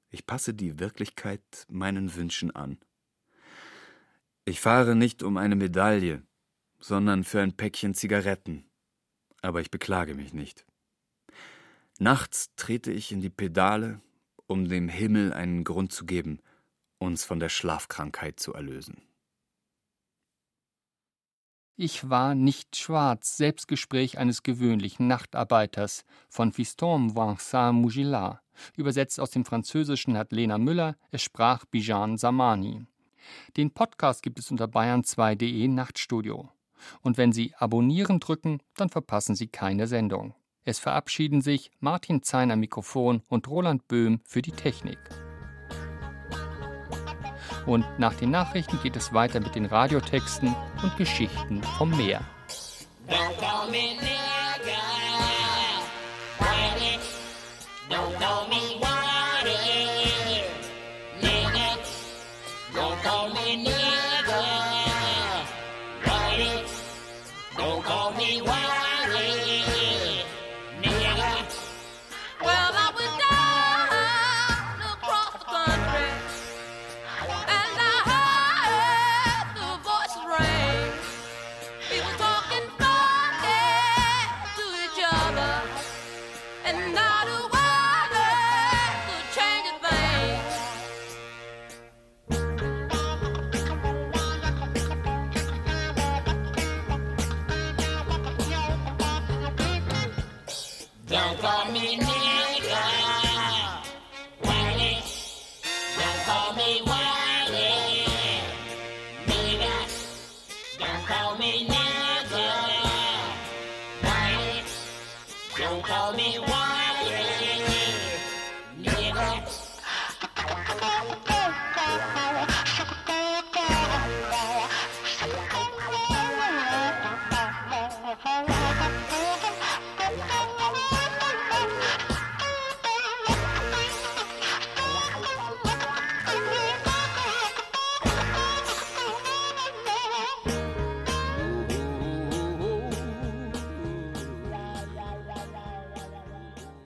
Ich passe die Wirklichkeit meinen Wünschen an. Ich fahre nicht um eine Medaille, sondern für ein Päckchen Zigaretten. Aber ich beklage mich nicht. Nachts trete ich in die Pedale, um dem Himmel einen Grund zu geben, uns von der Schlafkrankheit zu erlösen. Ich war nicht schwarz, Selbstgespräch eines gewöhnlichen Nachtarbeiters von Fiston Vincent Mugillat. Übersetzt aus dem Französischen hat Lena Müller, es sprach Bijan Samani. Den Podcast gibt es unter bayern2.de Nachtstudio. Und wenn Sie Abonnieren drücken, dann verpassen Sie keine Sendung. Es verabschieden sich Martin Zeiner Mikrofon und Roland Böhm für die Technik. Und nach den Nachrichten geht es weiter mit den Radiotexten und Geschichten vom Meer. Don't call me